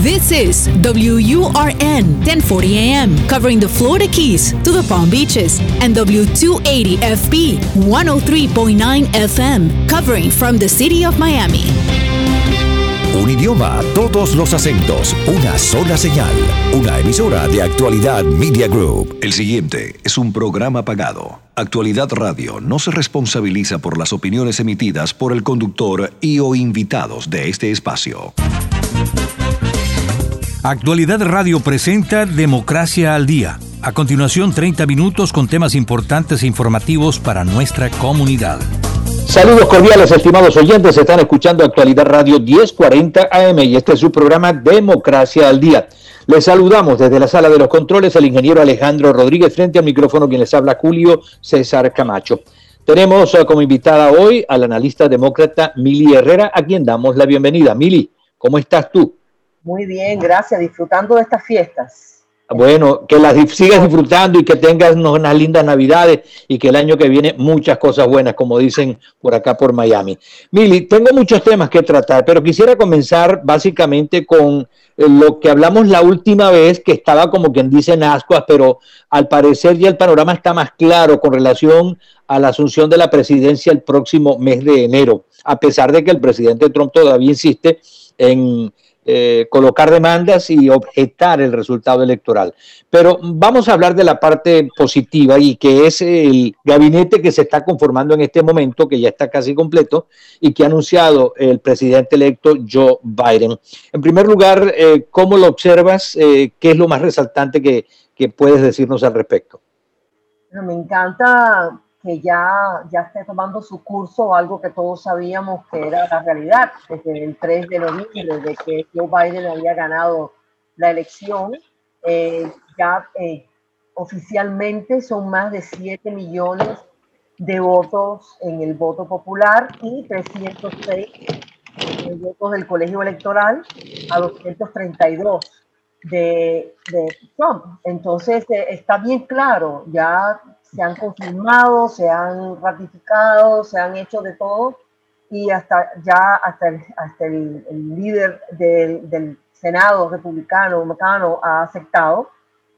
This is WURN 1040 AM, covering the Florida Keys to the Palm Beaches, and W280FB 103.9 FM, covering from the city of Miami. Un idioma, todos los acentos, una sola señal, una emisora de actualidad Media Group. El siguiente es un programa pagado. Actualidad Radio no se responsabiliza por las opiniones emitidas por el conductor y o invitados de este espacio. Actualidad Radio presenta Democracia al Día. A continuación, 30 minutos con temas importantes e informativos para nuestra comunidad. Saludos cordiales, estimados oyentes. Están escuchando Actualidad Radio 1040 AM y este es su programa Democracia al Día. Les saludamos desde la sala de los controles el ingeniero Alejandro Rodríguez frente al micrófono quien les habla Julio César Camacho. Tenemos eh, como invitada hoy al analista demócrata Mili Herrera, a quien damos la bienvenida. Mili, ¿cómo estás tú? Muy bien, gracias. Disfrutando de estas fiestas. Bueno, que las sigas disfrutando y que tengas unas lindas navidades y que el año que viene muchas cosas buenas, como dicen por acá por Miami. Mili, tengo muchos temas que tratar, pero quisiera comenzar básicamente con eh, lo que hablamos la última vez, que estaba como quien dice en ascuas, pero al parecer ya el panorama está más claro con relación a la asunción de la presidencia el próximo mes de enero, a pesar de que el presidente Trump todavía insiste en eh, colocar demandas y objetar el resultado electoral. Pero vamos a hablar de la parte positiva y que es el gabinete que se está conformando en este momento, que ya está casi completo y que ha anunciado el presidente electo Joe Biden. En primer lugar, eh, ¿cómo lo observas? Eh, ¿Qué es lo más resaltante que, que puedes decirnos al respecto? Me encanta que ya, ya esté tomando su curso, algo que todos sabíamos que era la realidad desde el 3 de noviembre, de que Joe Biden había ganado la elección. Eh, ya eh, oficialmente son más de 7 millones de votos en el voto popular y 306 votos del colegio electoral a 232 de, de Trump. Entonces eh, está bien claro, ya se han confirmado, se han ratificado, se han hecho de todo y hasta ya hasta el, hasta el, líder del, del, Senado republicano McConnell ha aceptado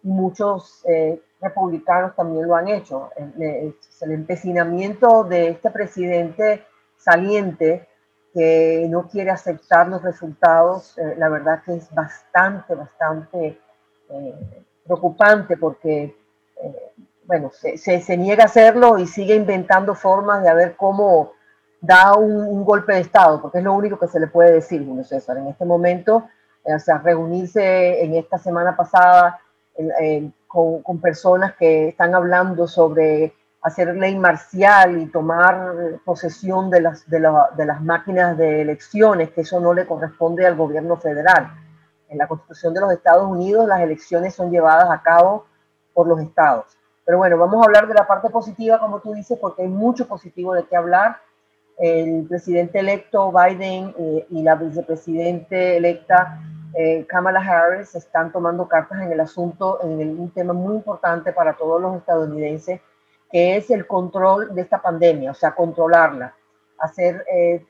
y muchos eh, republicanos también lo han hecho. El, el, empecinamiento de este presidente saliente que no quiere aceptar los resultados, eh, la verdad que es bastante, bastante eh, preocupante porque bueno, se, niega a hacerlo y sigue inventando formas de ver cómo da un, golpe de Estado, porque es lo único que se le puede decir, Julio César. En este momento, eh, o sea, reunirse en esta semana pasada con, personas que están hablando sobre hacer ley marcial y tomar posesión de las máquinas de elecciones, que eso no le corresponde al gobierno federal. En la Constitución de los Estados Unidos, las elecciones son llevadas a cabo por los estados. Pero bueno, vamos a hablar de la parte positiva, como tú dices, porque hay mucho positivo de qué hablar. El presidente electo Biden eh, y la vicepresidente electa eh, Kamala Harris están tomando cartas en el asunto, en un tema muy importante para todos los estadounidenses, que es el control de esta pandemia, o sea, controlarla, hacer, eh,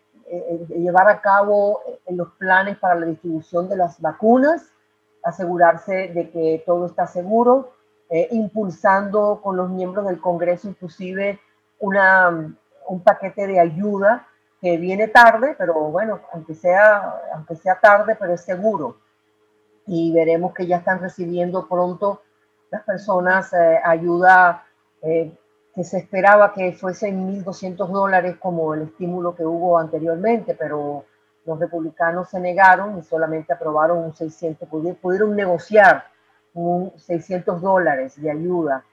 llevar a cabo los planes para la distribución de las vacunas, asegurarse de que todo está seguro eh, impulsando con los miembros del Congreso inclusive una, un paquete de ayuda que viene tarde, pero bueno, aunque sea, aunque sea tarde, pero es seguro. Y veremos que ya están recibiendo pronto las personas eh, ayuda eh, que se esperaba que fuesen 1.200 dólares como el estímulo que hubo anteriormente, pero los republicanos se negaron y solamente aprobaron un 600, pudieron negociar un 600 dólares de ayuda.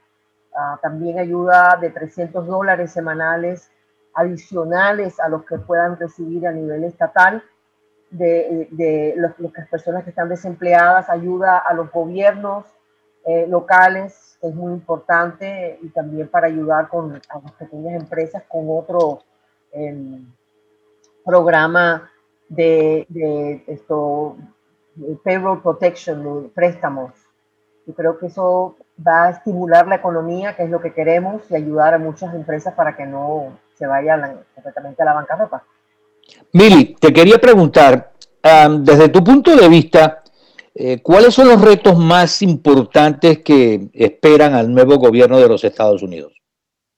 Ah, también ayuda de 300 dólares semanales adicionales a los que puedan recibir a nivel estatal de, de las personas que están desempleadas, ayuda a los gobiernos eh, locales, es muy importante, y también para ayudar con, a las pequeñas empresas con otro em, programa de, de esto, payroll protection, préstamos yo creo que eso va a estimular la economía, que es lo que queremos, y ayudar a muchas empresas para que no se vayan completamente a la bancarrota. Mili, te quería preguntar, desde tu punto de vista, Eh, ¿Cuáles son los retos más importantes que esperan al nuevo gobierno de los Estados Unidos?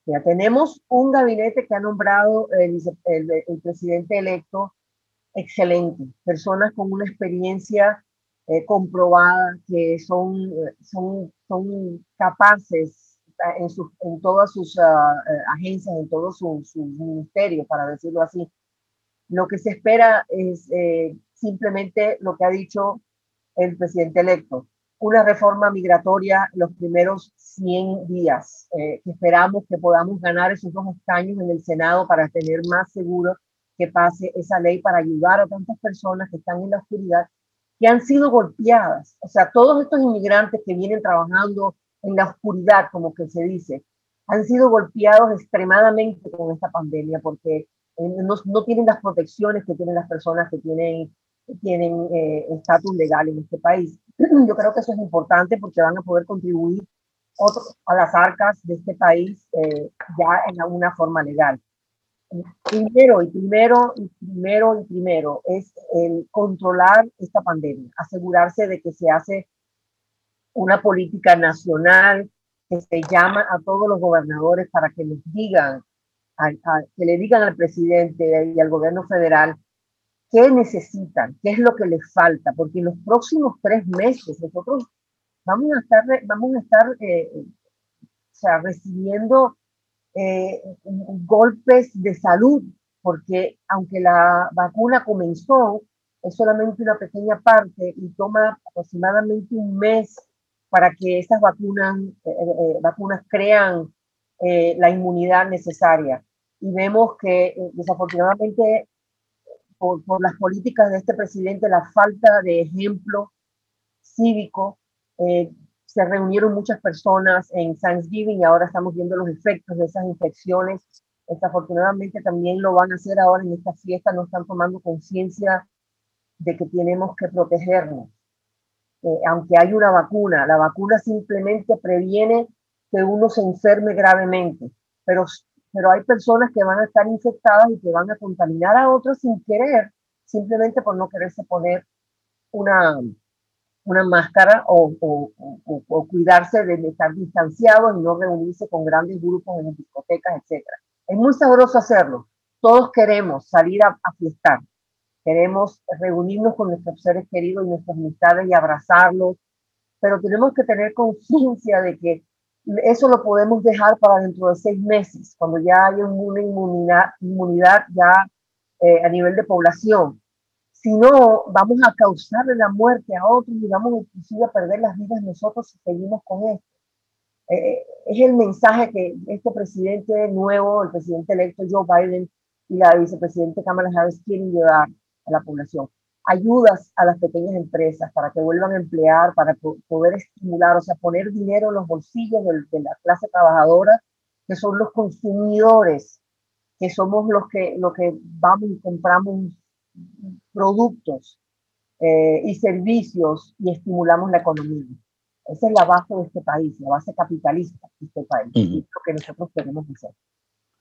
Ya tenemos un gabinete que ha nombrado el, el, presidente electo excelente, personas con una experiencia eh, comprobada, que son, son, son capaces en, en todas sus eh, agencias, en todos sus, ministerios, para decirlo así. Lo que se espera es eh, simplemente lo que ha dicho el presidente electo, una reforma migratoria los primeros 100 días. Eh, esperamos que podamos ganar esos dos escaños en el Senado para tener más seguro que pase esa ley para ayudar a tantas personas que están en la oscuridad, que han sido golpeadas. O sea, todos estos inmigrantes que vienen trabajando en la oscuridad, como que se dice, han sido golpeados extremadamente con esta pandemia porque eh, no, no tienen las protecciones que tienen las personas que tienen tienen eh, estatus legal en este país. Yo creo que eso es importante porque van a poder contribuir a las arcas de este país eh, ya en una forma legal. Primero y primero y primero y primero es el controlar esta pandemia, asegurarse de que se hace una política nacional que se llama a todos los gobernadores para que les digan, que le digan al presidente y al gobierno federal qué necesitan, qué es lo que les falta, porque en los próximos tres meses nosotros vamos a estar, vamos a estar eh, recibiendo eh, golpes de salud, porque aunque la vacuna comenzó, es solamente una pequeña parte y toma aproximadamente un mes para que estas vacunas, eh, vacunas crean la inmunidad necesaria. Y vemos que desafortunadamente por, las políticas de este presidente, la falta de ejemplo cívico. Eh, se reunieron muchas personas en Thanksgiving y ahora estamos viendo los efectos de esas infecciones. Desafortunadamente también lo van a hacer ahora en esta fiesta, no están tomando conciencia de que tenemos que protegernos. Eh, aunque hay una vacuna, la vacuna simplemente previene que uno se enferme gravemente, pero pero hay personas que van a estar infectadas y que van a contaminar a otros sin querer, simplemente por no quererse poner una, una máscara o, o, cuidarse de estar distanciados y no reunirse con grandes grupos en discotecas, etc. Es muy sabroso hacerlo. Todos queremos salir a, a fiestar, queremos reunirnos con nuestros seres queridos y nuestras amistades y abrazarlos, pero tenemos que tener conciencia de que eso lo podemos dejar para dentro de seis meses, cuando ya haya una inmunidad, inmunidad ya eh, a nivel de población. Si no, vamos a causarle la muerte a otros y vamos inclusive a perder las vidas nosotros si seguimos con esto. Eh, es el mensaje que este presidente nuevo, el presidente electo Joe Biden y la vicepresidenta Kamala Harris quieren llevar a la población ayudas a las pequeñas empresas para que vuelvan a emplear, para poder estimular, o sea, poner dinero en los bolsillos de, la clase trabajadora, que son los consumidores, que somos los que, los que vamos y compramos productos eh, y servicios y estimulamos la economía. Esa es la base de este país, la base capitalista de este país, lo que nosotros queremos hacer.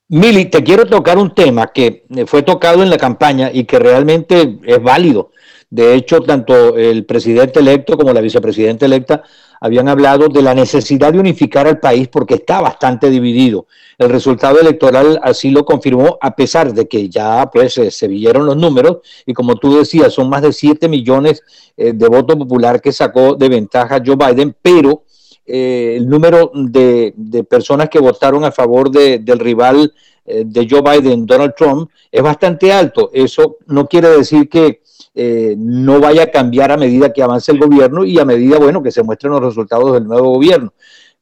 Mili, te quiero tocar un tema que fue tocado en la campaña y que realmente es válido. De hecho, tanto el presidente electo como la vicepresidenta electa habían hablado de la necesidad de unificar al país porque está bastante dividido. El resultado electoral así lo confirmó, a pesar de que ya pues se vieron los números y como tú decías, son más de 7 millones eh, de votos popular que sacó de ventaja Joe Biden, pero eh, el número de, personas que votaron a favor del rival eh, de Joe Biden, Donald Trump, es bastante alto. Eso no quiere decir que eh, no vaya a cambiar a medida que avance el gobierno y a medida, bueno, que se muestren los resultados del nuevo gobierno.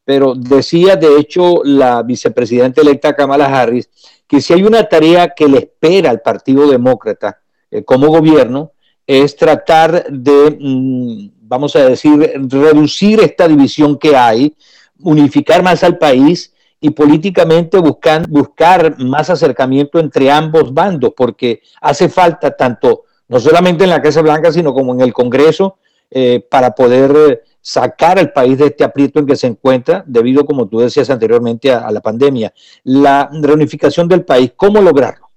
Pero decía, de hecho, la vicepresidenta electa Kamala Harris, que si hay una tarea que le espera al Partido Demócrata como gobierno, es tratar de mm, vamos a decir, reducir esta división que hay, unificar más al país y políticamente buscar, buscar más acercamiento entre ambos bandos, porque hace falta tanto, no solamente en la Casa Blanca, sino como en el Congreso, eh, para poder eh, sacar al país de este aprieto en que se encuentra, debido, como tú decías anteriormente, a, la pandemia. La reunificación del país, ¿cómo lograrlo?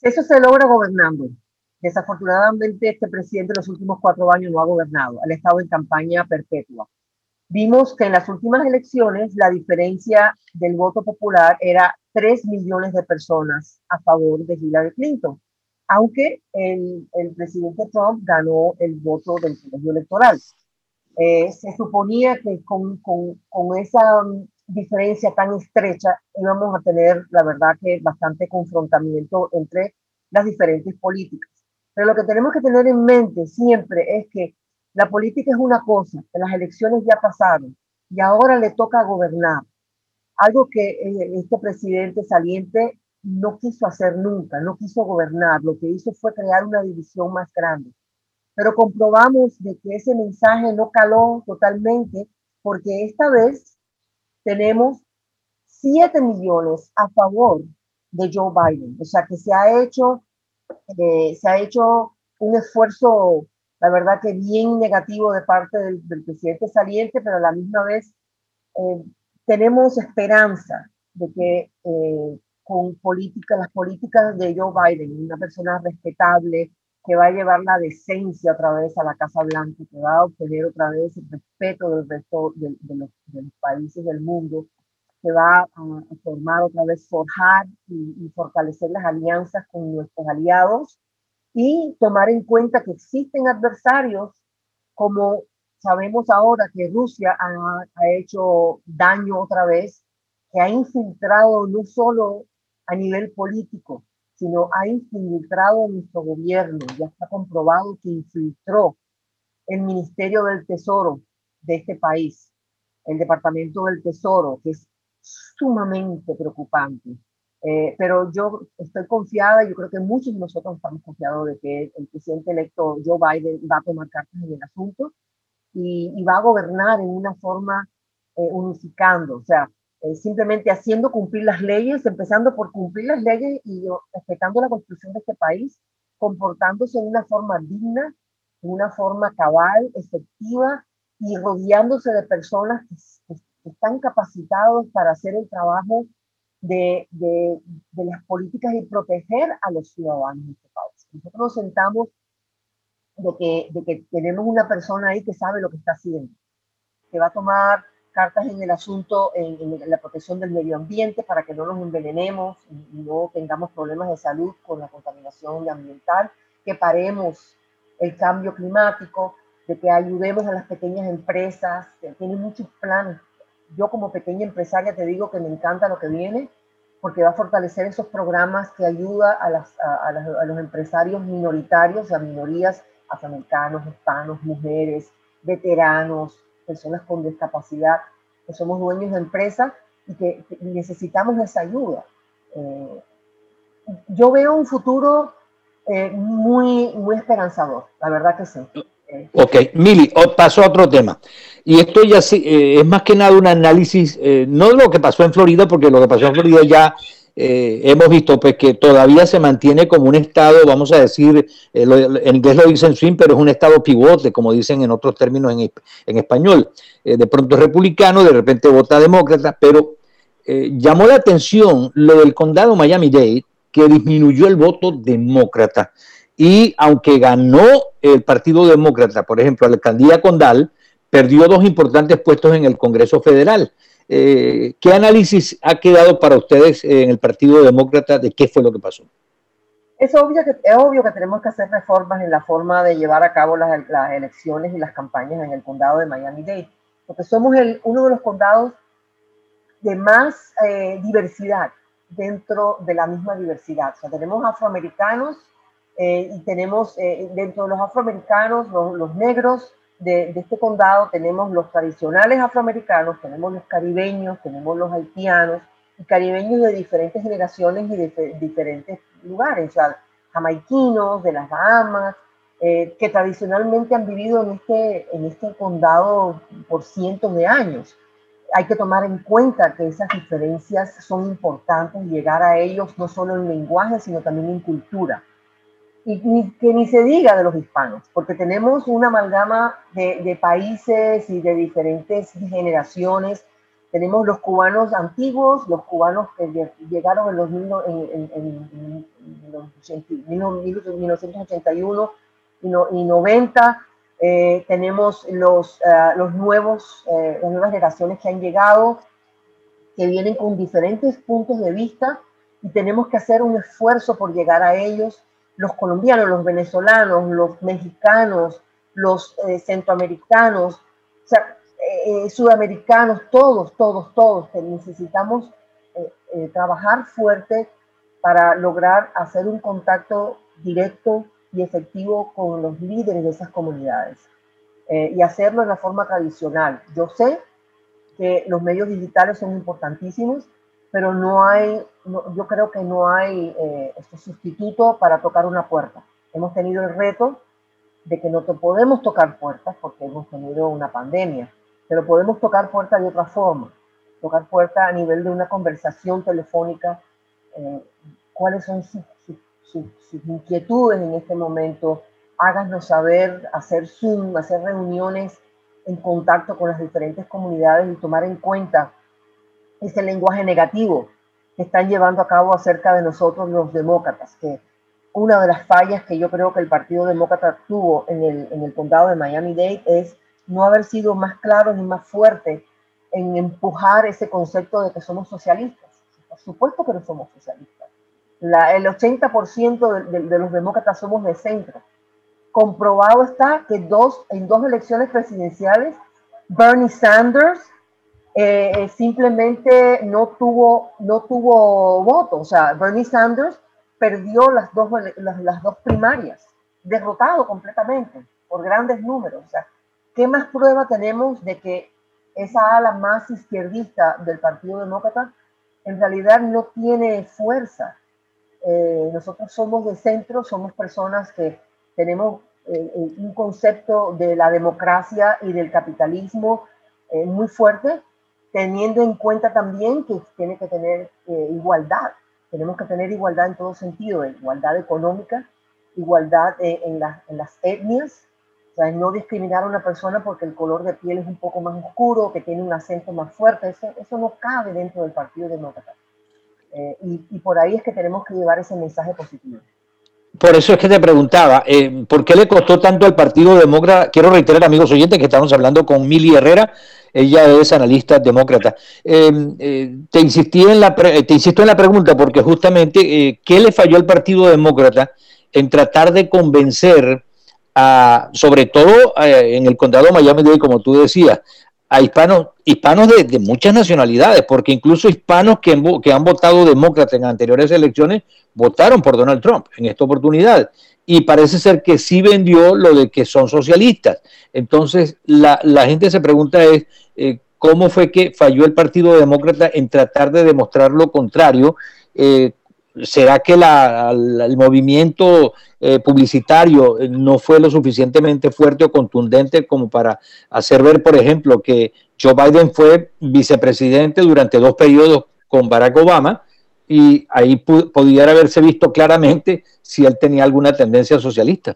Eso se logra gobernando Desafortunadamente, este presidente en los últimos cuatro años no ha gobernado, ha estado en campaña perpetua. Vimos que en las últimas elecciones la diferencia del voto popular era 3 millones de personas a favor de Hillary Clinton, aunque el, presidente Trump ganó el voto del colegio electoral. Eh, se suponía que con, con, esa diferencia tan estrecha íbamos a tener, la verdad, que bastante confrontamiento entre las diferentes políticas. Pero lo que tenemos que tener en mente siempre es que la política es una cosa, que las elecciones ya pasaron y ahora le toca gobernar. Algo que eh, este presidente saliente no quiso hacer nunca, no quiso gobernar, lo que hizo fue crear una división más grande. Pero comprobamos de que ese mensaje no caló totalmente porque esta vez tenemos 7 millones a favor de Joe Biden. O sea que se ha hecho, eh, se ha hecho un esfuerzo la verdad que bien negativo de parte del, presidente saliente, pero a la misma vez eh, tenemos esperanza de que eh, con política, las políticas de Joe Biden, una persona respetable, que va a llevar la decencia otra vez a la Casa Blanca, que va a obtener otra vez el respeto del resto de, los, países del mundo, que va a, formar otra vez, forjar y, y fortalecer las alianzas con nuestros aliados y tomar en cuenta que existen adversarios como sabemos ahora que Rusia ha, hecho daño otra vez, que ha infiltrado no solo a nivel político, sino ha infiltrado nuestro gobierno. Ya está comprobado que infiltró el Ministerio del Tesoro de este país, el Departamento del Tesoro, que es sumamente preocupante. Eh, pero yo estoy confiada, yo creo que muchos de nosotros estamos confiados de que el presidente electo Joe Biden va a tomar cartas en el asunto y, va a gobernar en una forma eh, unificando, o sea, eh, simplemente haciendo cumplir las leyes, empezando por cumplir las leyes y respetando la constitución de este país, comportándose de una forma digna, de una forma cabal, efectiva y rodeándose de personas que, están capacitados para hacer el trabajo de, las políticas y proteger a los ciudadanos de este país. Nosotros nos sentamos de que tenemos una persona ahí que sabe lo que está haciendo, que va a tomar cartas en el asunto, en, en la protección del medio ambiente para que no nos envenenemos y, no tengamos problemas de salud con la contaminación ambiental, que paremos el cambio climático, de que ayudemos a las pequeñas empresas, que tienen muchos planes. Yo como pequeña empresaria te digo que me encanta lo que viene porque va a fortalecer esos programas que ayuda a, las, a, los empresarios minoritarios, a minorías afroamericanos, hispanos, mujeres, veteranos, personas con discapacidad, que somos dueños de empresas y que, necesitamos esa ayuda. Eh, yo veo un futuro eh, muy, muy esperanzador, la verdad que sí. Ok, Mili, paso a otro tema. Y esto ya sí, eh, es más que nada un análisis, eh, no lo que pasó en Florida, porque lo que pasó en Florida ya eh, hemos visto pues que todavía se mantiene como un estado, vamos a decir, en inglés lo dicen swing, pero es un estado pivote, como dicen en otros términos en, español. de pronto es republicano, de repente vota demócrata, pero llamó la atención lo del condado Miami-Dade, que disminuyó el voto demócrata. Y aunque ganó el Partido Demócrata, por ejemplo, la alcaldía Condal, perdió dos importantes puestos en el Congreso Federal. Eh, ¿Qué análisis ha quedado para ustedes en el Partido Demócrata de qué fue lo que pasó? Es obvio que, es obvio que tenemos que hacer reformas en la forma de llevar a cabo las, elecciones y las campañas en el condado de Miami-Dade, porque somos el, uno de los condados de más eh, diversidad dentro de la misma diversidad. O sea, tenemos afroamericanos, eh, y tenemos eh, dentro de los afroamericanos, los, negros de, este condado, tenemos los tradicionales afroamericanos, tenemos los caribeños, tenemos los haitianos, y caribeños de diferentes generaciones y de, diferentes lugares, o sea, jamaiquinos, de las Bahamas, eh, que tradicionalmente han vivido en este, en este condado por cientos de años. Hay que tomar en cuenta que esas diferencias son importantes, llegar a ellos no solo en lenguaje, sino también en cultura y, que ni se diga de los hispanos, porque tenemos una amalgama de, de, países y de diferentes generaciones tenemos los cubanos antiguos, los cubanos que llegaron en los, en, en, en, 1981 y, 90. Eh, tenemos los, uh, los nuevos, eh, las nuevas generaciones que han llegado, que vienen con diferentes puntos de vista y tenemos que hacer un esfuerzo por llegar a ellos, los colombianos, los venezolanos, los mexicanos, los eh, centroamericanos, o sea, eh, sudamericanos, todos, todos, todos, que necesitamos eh, trabajar fuerte para lograr hacer un contacto directo y efectivo con los líderes de esas comunidades y hacerlo de la forma tradicional. Yo sé que los medios digitales son importantísimos, pero no hay, yo creo que no hay este sustituto para tocar una puerta. Hemos tenido el reto de que no podemos tocar puertas porque hemos tenido una pandemia, pero podemos tocar puertas de otra forma, tocar puertas a nivel de una conversación telefónica, eh, cuáles son sus, inquietudes en este momento, háganos saber, hacer Zoom, hacer reuniones en contacto con las diferentes comunidades y tomar en cuenta ese lenguaje negativo que están llevando a cabo acerca de nosotros los demócratas, que una de las fallas que yo creo que el Partido Demócrata tuvo en el, en el condado de Miami-Dade es no haber sido más claro ni más fuerte en empujar ese concepto de que somos socialistas. Por supuesto que no somos socialistas. La, el 80% de, de, los demócratas somos de centro. Comprobado está que dos, en dos elecciones presidenciales, Bernie Sanders eh, eh simplemente no tuvo, no tuvo voto. O sea, Bernie Sanders perdió las dos, las, dos primarias, derrotado completamente por grandes números. O sea, ¿qué más prueba tenemos de que esa ala más izquierdista del Partido Demócrata en realidad no tiene fuerza? Eh, nosotros somos de centro, somos personas que tenemos un concepto de la democracia y del capitalismo muy fuerte, teniendo en cuenta también que tiene que tener igualdad tenemos que tener igualdad en todo sentido, igualdad económica, igualdad en, en, las etnias, o sea, no discriminar a una persona porque el color de piel es un poco más oscuro, que tiene un acento más fuerte, eso, eso no cabe dentro del Partido Demócrata. Eh, y, y, por ahí es que tenemos que llevar ese mensaje positivo. Por eso es que te preguntaba, eh, ¿por qué le costó tanto al Partido Demócrata? Quiero reiterar, amigos oyentes, que estamos hablando con Mili Herrera, ella es analista demócrata. Em, eh, te, insistí en la te insisto en la pregunta porque justamente, eh, ¿qué le falló al Partido Demócrata en tratar de convencer a, sobre todo eh, en el condado de Miami-Dade, como tú decías, a hispanos, hispanos de, muchas nacionalidades, porque incluso hispanos que, han votado demócrata en anteriores elecciones votaron por Donald Trump en esta oportunidad y parece ser que sí vendió lo de que son socialistas. Entonces, la, la gente se pregunta es, eh, ¿cómo fue que falló el Partido Demócrata en tratar de demostrar lo contrario? Eh, ¿Será que la, el movimiento eh, publicitario no fue lo suficientemente fuerte o contundente como para hacer ver, por ejemplo, que Joe Biden fue vicepresidente durante dos periodos con Barack Obama? y ahí pudiera haberse visto claramente si él tenía alguna tendencia socialista.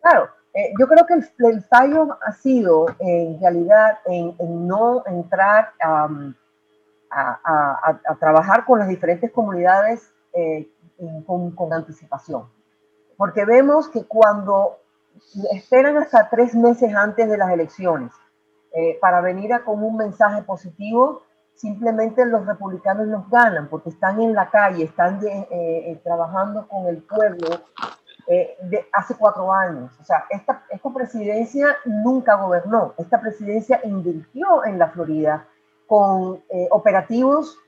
Claro, eh, yo creo que el, fallo ha sido en realidad en, no entrar a, trabajar con las diferentes comunidades eh, con, anticipación. Porque vemos que cuando esperan hasta tres meses antes de las elecciones eh, para venir a con un mensaje positivo, simplemente los republicanos nos ganan porque están en la calle, están eh, eh, trabajando con el pueblo eh, de hace cuatro años. O sea, esta, esta presidencia nunca gobernó, esta presidencia invirtió en la Florida con operativos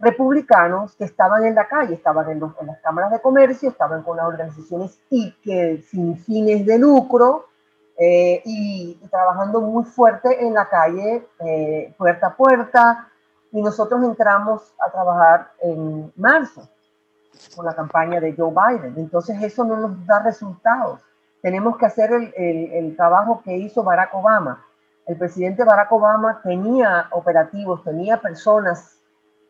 republicanos que estaban en la calle, estaban en, las cámaras de comercio, estaban con las organizaciones y que sin fines de lucro, y, y, trabajando muy fuerte en la calle, puerta a puerta, y nosotros entramos a trabajar en marzo con la campaña de Joe Biden. Entonces eso no nos da resultados. Tenemos que hacer el, el, trabajo que hizo Barack Obama. El presidente Barack Obama tenía operativos, tenía personas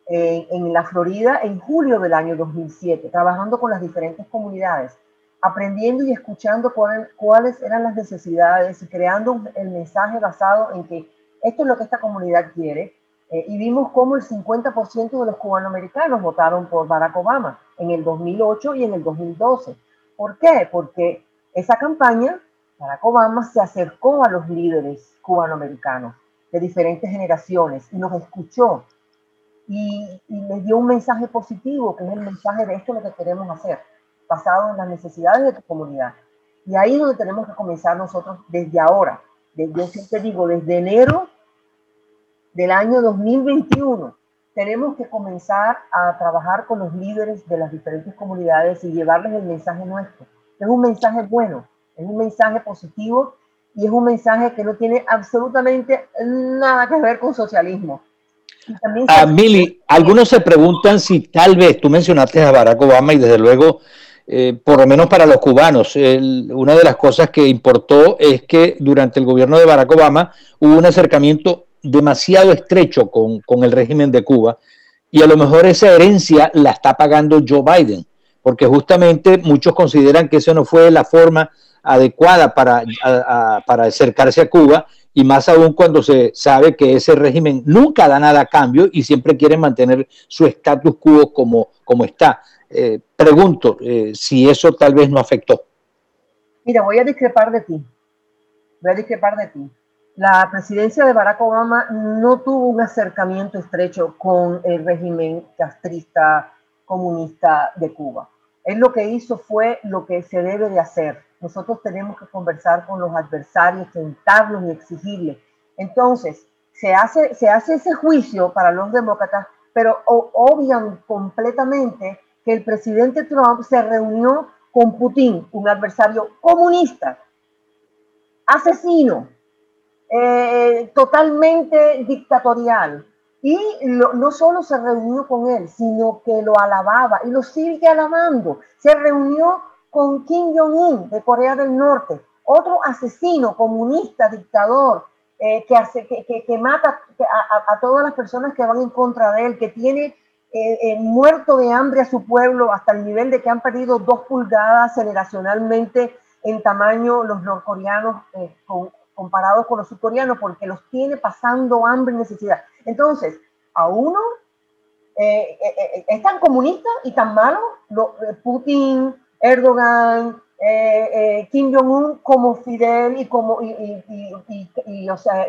en, en la Florida en julio del año 2007, trabajando con las diferentes comunidades, aprendiendo y escuchando cuáles eran las necesidades y creando el mensaje basado en que esto es lo que esta comunidad quiere, Eh, y vimos cómo el 50% de los cubanoamericanos votaron por Barack Obama en el 2008 y en el 2012. ¿Por qué? Porque esa campaña, Barack Obama se acercó a los líderes cubanoamericanos de diferentes generaciones y nos escuchó y, les dio un mensaje positivo, que es el mensaje de esto es lo que queremos hacer, basado en las necesidades de tu comunidad. Y ahí es donde tenemos que comenzar nosotros desde ahora. Yo siempre digo, desde enero del año 2021, tenemos que comenzar a trabajar con los líderes de las diferentes comunidades y llevarles el mensaje nuestro. Es un mensaje bueno, es un mensaje positivo y es un mensaje que no tiene absolutamente nada que ver con socialismo. Ah, Mili, algunos se preguntan si tal vez, tú mencionaste a Barack Obama y desde luego, eh, por lo menos para los cubanos, una de las cosas que importó es que durante el gobierno de Barack Obama hubo un acercamiento demasiado estrecho con, con el régimen de Cuba y a lo mejor esa herencia la está pagando Joe Biden, porque justamente muchos consideran que eso no fue la forma adecuada para, para acercarse a Cuba y más aún cuando se sabe que ese régimen nunca da nada a cambio y siempre quiere mantener su status quo como, como está. Eh, pregunto eh, si eso tal vez no afectó. Mira, voy a discrepar de ti. Voy a discrepar de ti. La presidencia de Barack Obama no tuvo un acercamiento estrecho con el régimen castrista comunista de Cuba. Él lo que hizo fue lo que se debe de hacer, nosotros tenemos que conversar con los adversarios, sentarlos y exigirles. Entonces, se hace, se hace ese juicio para los demócratas, pero obvian completamente que el presidente Trump se reunió con Putin, un adversario comunista, asesino, eh, totalmente dictatorial. Y no solo se reunió con él, sino que lo alababa y lo sigue alabando. Se reunió con Kim Jong-un de Corea del Norte, otro asesino, comunista, dictador, eh, que, que, mata a, todas las personas que van en contra de él, que tiene eh, eh, muerto de hambre a su pueblo hasta el nivel de que han perdido dos pulgadas generacionalmente en tamaño los norcoreanos comparados con los surcoreanos, porque los tiene pasando hambre y necesidad. Entonces, a uno es tan comunista y tan malo, lo, Putin, Erdogan, eh, eh, Kim Jong-un como Fidel y como, y, y, o sea,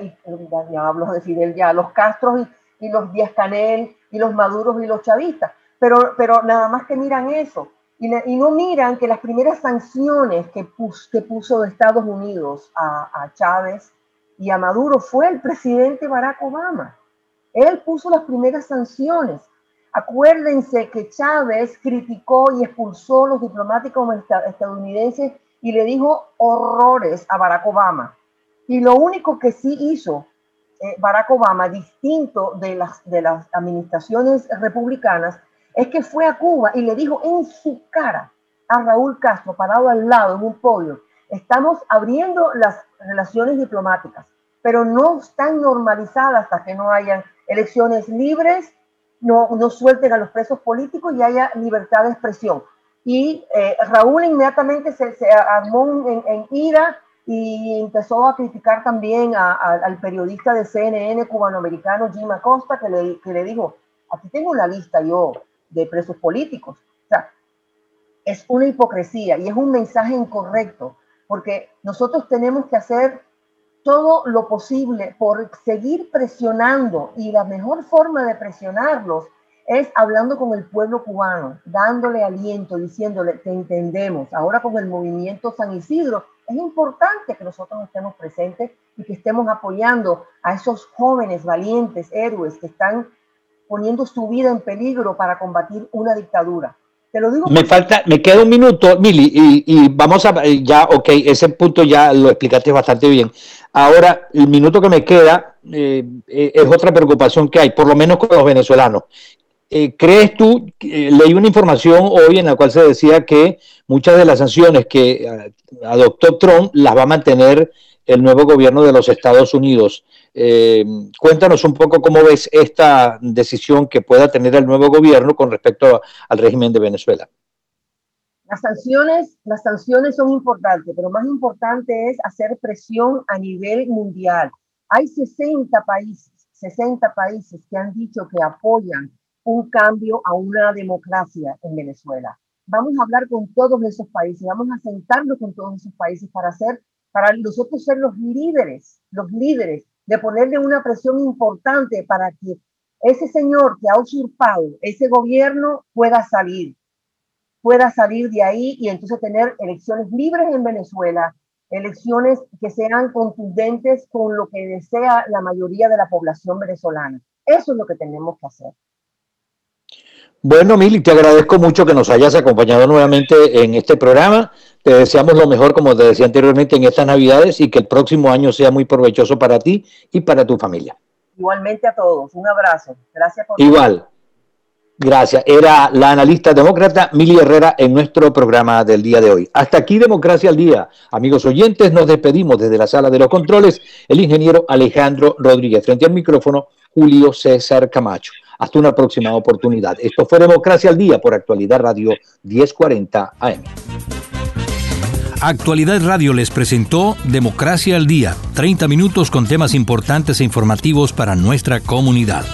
ya hablo de Fidel ya, los Castros y, los Díaz Canel y los Maduros y los chavistas, pero, pero nada más que miran eso. Y, no miran que las primeras sanciones que, que puso Estados Unidos a, a Chávez y a Maduro fue el presidente Barack Obama. Él puso las primeras sanciones Acuérdense que Chávez criticó y expulsó a los diplomáticos estadounidenses y le dijo horrores a Barack Obama. Y lo único que sí hizo eh, Barack Obama, distinto de las, de las administraciones republicanas, es que fue a Cuba y le dijo en su cara a Raúl Castro, parado al lado en un podio, estamos abriendo las relaciones diplomáticas, pero no están normalizadas hasta que no hayan elecciones libres no, no suelten a los presos políticos y haya libertad de expresión. Y eh, Raúl inmediatamente se, armó en, ira y empezó a criticar también al periodista de CNN cubanoamericano Jim Acosta, que le, que le dijo, aquí tengo una lista yo de presos políticos. O sea, es una hipocresía y es un mensaje incorrecto, porque nosotros tenemos que hacer todo lo posible por seguir presionando y la mejor forma de presionarlos es hablando con el pueblo cubano, dándole aliento, diciéndole, te entendemos. Ahora con el movimiento San Isidro, es importante que nosotros estemos presentes y que estemos apoyando a esos jóvenes valientes, héroes que están poniendo su vida en peligro para combatir una dictadura. Te lo digo. Me falta, me queda un minuto, Mili, y, vamos a, ya, ok, ese punto ya lo explicaste bastante bien. Ahora, el minuto que me queda eh, eh, es otra preocupación que hay, por lo menos con los venezolanos. Eh, ¿Crees tú, leí una información hoy en la cual se decía que muchas de las sanciones que adoptó Trump las va a mantener el nuevo gobierno de los Estados Unidos? cuéntanos un poco cómo ves esta decisión que pueda tener el nuevo gobierno con respecto al régimen de Venezuela. Las sanciones, las sanciones son importantes, pero más importante es hacer presión a nivel mundial. Hay 60 países, 60 países que han dicho que apoyan un cambio a una democracia en Venezuela. Vamos a hablar con todos esos países, vamos a sentarnos con todos esos países para hacer, para nosotros ser los líderes, los líderes, de ponerle una presión importante para que ese señor que ha usurpado ese gobierno pueda salir, pueda salir de ahí y entonces tener elecciones libres en Venezuela, elecciones que sean contundentes con lo que desea la mayoría de la población venezolana. Eso es lo que tenemos que hacer. Bueno, Mili, te agradezco mucho que nos hayas acompañado nuevamente en este programa. Te deseamos lo mejor, como te decía anteriormente, en estas Navidades y que el próximo año sea muy provechoso para ti y para tu familia. Igualmente a todos. Un abrazo. Gracias por. Igual. Gracias. Era la analista demócrata Mili Herrera en nuestro programa del día de hoy. Hasta aquí Democracia al Día. Amigos oyentes, nos despedimos desde la sala de los controles. El ingeniero Alejandro Rodríguez. Frente al micrófono, Julio César Camacho. Hasta una próxima oportunidad. Esto fue Democracia al Día por Actualidad Radio 1040 AM. Actualidad Radio les presentó Democracia al Día, 30 minutos con temas importantes e informativos para nuestra comunidad.